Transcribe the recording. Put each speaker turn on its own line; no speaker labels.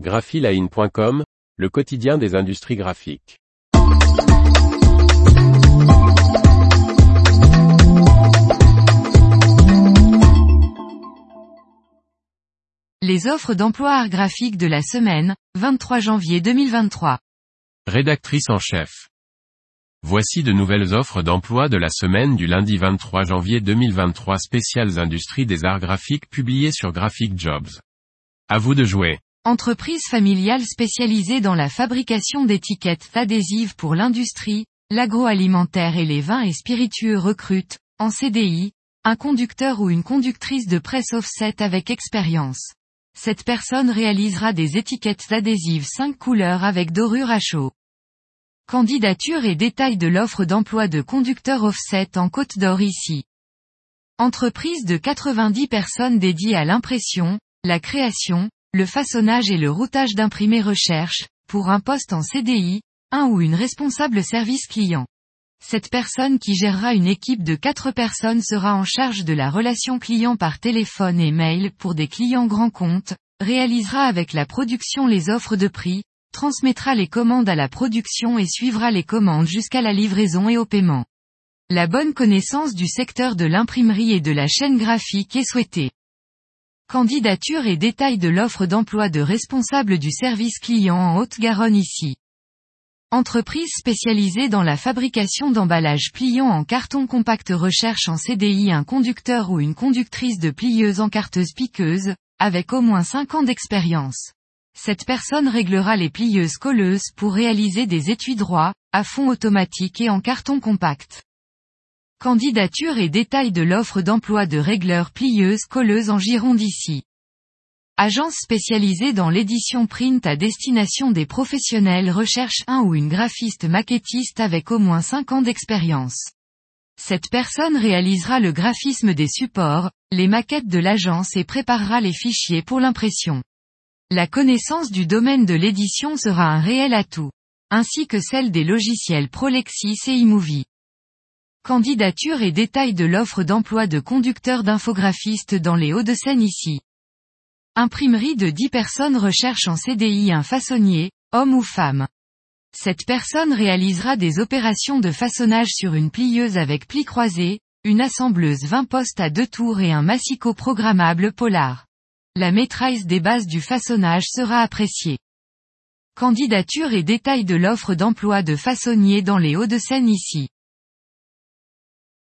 graphiline.com, le quotidien des industries graphiques.
Les offres d'emploi art graphique de la semaine, 23 janvier 2023.
Rédactrice en chef. Voici de nouvelles offres d'emploi de la semaine du lundi 23 janvier 2023 spéciales industries des arts graphiques publiées sur Graphic Jobs. À vous de jouer.
Entreprise familiale spécialisée dans la fabrication d'étiquettes adhésives pour l'industrie, l'agroalimentaire et les vins et spiritueux recrute, en CDI, un conducteur ou une conductrice de presse offset avec expérience. Cette personne réalisera des étiquettes adhésives 5 couleurs avec dorure à chaud. Candidature et détails de l'offre d'emploi de conducteur offset en Côte d'Or ici. Entreprise de 90 personnes dédiée à l'impression, la création, le façonnage et le routage d'imprimés recherche, pour un poste en CDI, un ou une responsable service client. Cette personne qui gérera une équipe de quatre personnes sera en charge de la relation client par téléphone et mail pour des clients grands comptes, réalisera avec la production les offres de prix, transmettra les commandes à la production et suivra les commandes jusqu'à la livraison et au paiement. La bonne connaissance du secteur de l'imprimerie et de la chaîne graphique est souhaitée. Candidature et détails de l'offre d'emploi de responsable du service client en Haute-Garonne ici. Entreprise spécialisée dans la fabrication d'emballages pliants en carton compact recherche en CDI un conducteur ou une conductrice de plieuse en carteuse piqueuse, avec au moins 5 ans d'expérience. Cette personne réglera les plieuses colleuses pour réaliser des étuis droits, à fond automatique et en carton compact. Candidature et détails de l'offre d'emploi de régleur plieuse colleuse en Gironde ici. Agence spécialisée dans l'édition print à destination des professionnels recherche un ou une graphiste maquettiste avec au moins 5 ans d'expérience. Cette personne réalisera le graphisme des supports, les maquettes de l'agence et préparera les fichiers pour l'impression. La connaissance du domaine de l'édition sera un réel atout, ainsi que celle des logiciels Prolexis et iMovie. Candidature et détails de l'offre d'emploi de conducteur d'infographiste dans les Hauts-de-Seine ici. Imprimerie de 10 personnes recherche en CDI un façonnier, homme ou femme. Cette personne réalisera des opérations de façonnage sur une plieuse avec pli croisé, une assembleuse 20 postes à deux tours et un massicot programmable polar. La maîtrise des bases du façonnage sera appréciée. Candidature et détails de l'offre d'emploi de façonnier dans les Hauts-de-Seine ici.